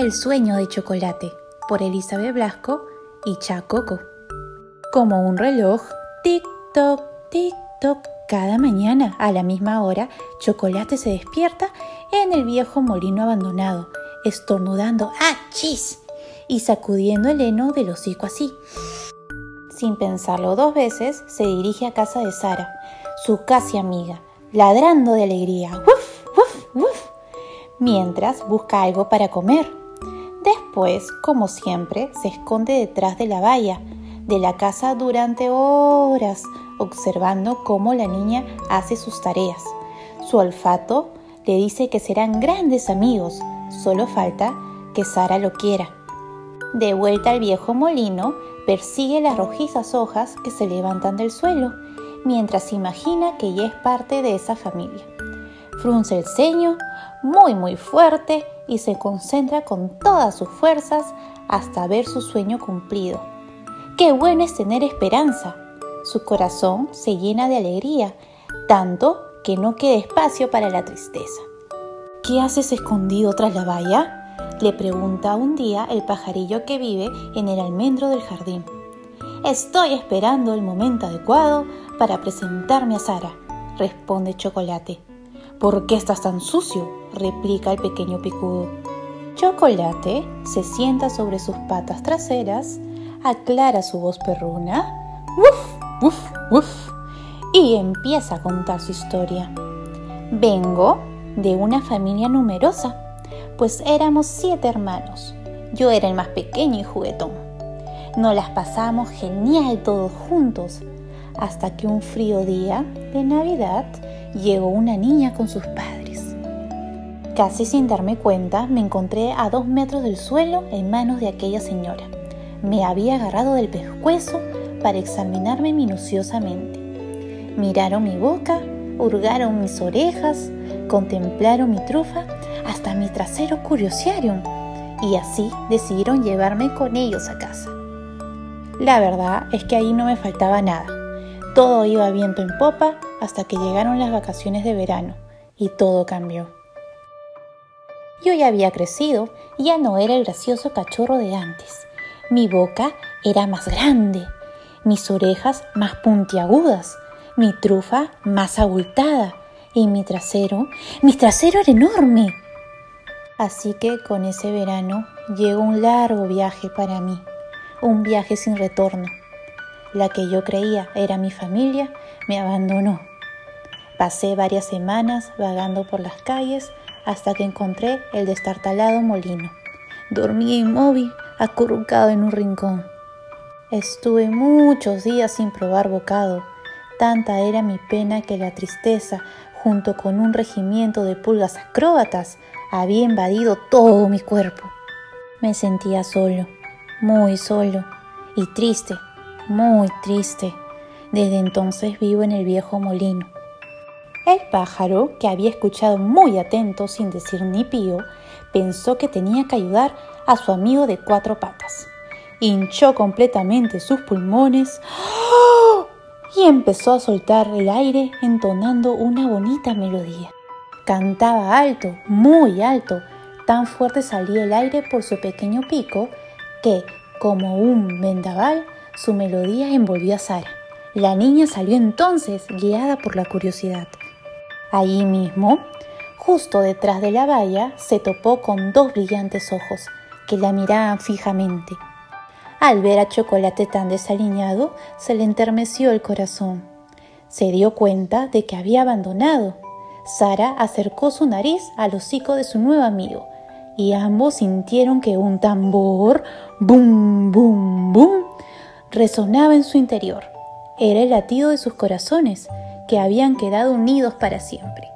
El sueño de chocolate por Elizabeth Blasco y Chacoco. Como un reloj, tic-toc, tic-toc, cada mañana a la misma hora, Chocolate se despierta en el viejo molino abandonado, estornudando ¡achis! y sacudiendo el heno del hocico así. Sin pensarlo dos veces, se dirige a casa de Sara, su casi amiga, ladrando de alegría, ¡Wuf, wuf, wuf! mientras busca algo para comer. Después, como siempre, se esconde detrás de la valla de la casa durante horas, observando cómo la niña hace sus tareas. Su olfato le dice que serán grandes amigos, solo falta que Sara lo quiera. De vuelta al viejo molino, persigue las rojizas hojas que se levantan del suelo, mientras imagina que ya es parte de esa familia. Frunce el ceño, muy muy fuerte, y se concentra con todas sus fuerzas hasta ver su sueño cumplido. Qué bueno es tener esperanza. Su corazón se llena de alegría, tanto que no queda espacio para la tristeza. ¿Qué haces escondido tras la valla? le pregunta un día el pajarillo que vive en el almendro del jardín. Estoy esperando el momento adecuado para presentarme a Sara, responde Chocolate. ¿Por qué estás tan sucio? replica el pequeño picudo. Chocolate se sienta sobre sus patas traseras, aclara su voz perruna, ¡Wuf! ¡Wuf! ¡Wuf! y empieza a contar su historia. Vengo de una familia numerosa, pues éramos siete hermanos. Yo era el más pequeño y juguetón. Nos las pasamos genial todos juntos, hasta que un frío día de Navidad llegó una niña con sus padres. Casi sin darme cuenta, me encontré a dos metros del suelo en manos de aquella señora. Me había agarrado del pescuezo para examinarme minuciosamente. Miraron mi boca, hurgaron mis orejas, contemplaron mi trufa, hasta mi trasero curiosearon y así decidieron llevarme con ellos a casa. La verdad es que ahí no me faltaba nada. Todo iba viento en popa hasta que llegaron las vacaciones de verano y todo cambió. Yo ya había crecido y ya no era el gracioso cachorro de antes. Mi boca era más grande, mis orejas más puntiagudas, mi trufa más abultada y mi trasero, mi trasero era enorme. Así que con ese verano llegó un largo viaje para mí, un viaje sin retorno. La que yo creía era mi familia me abandonó Pasé varias semanas vagando por las calles hasta que encontré el destartalado molino. Dormí inmóvil, acurrucado en un rincón. Estuve muchos días sin probar bocado. Tanta era mi pena que la tristeza, junto con un regimiento de pulgas acróbatas, había invadido todo mi cuerpo. Me sentía solo, muy solo, y triste, muy triste. Desde entonces vivo en el viejo molino el pájaro, que había escuchado muy atento sin decir ni pío, pensó que tenía que ayudar a su amigo de cuatro patas. Hinchó completamente sus pulmones y empezó a soltar el aire entonando una bonita melodía. Cantaba alto, muy alto, tan fuerte salía el aire por su pequeño pico que, como un vendaval, su melodía envolvió a Sara. La niña salió entonces, guiada por la curiosidad. Allí mismo, justo detrás de la valla, se topó con dos brillantes ojos que la miraban fijamente. Al ver a Chocolate tan desaliñado, se le entermeció el corazón. Se dio cuenta de que había abandonado. Sara acercó su nariz al hocico de su nuevo amigo y ambos sintieron que un tambor, bum, bum, bum, resonaba en su interior. Era el latido de sus corazones que habían quedado unidos para siempre.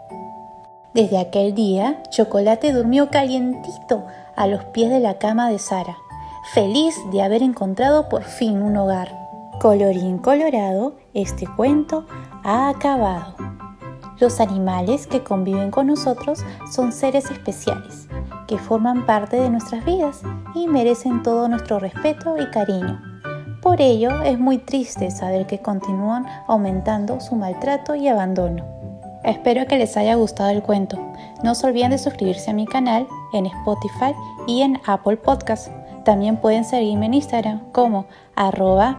Desde aquel día, Chocolate durmió calientito a los pies de la cama de Sara, feliz de haber encontrado por fin un hogar. Colorín colorado, este cuento ha acabado. Los animales que conviven con nosotros son seres especiales, que forman parte de nuestras vidas y merecen todo nuestro respeto y cariño. Por ello es muy triste saber que continúan aumentando su maltrato y abandono. Espero que les haya gustado el cuento. No se olviden de suscribirse a mi canal en Spotify y en Apple Podcast. También pueden seguirme en Instagram como arroba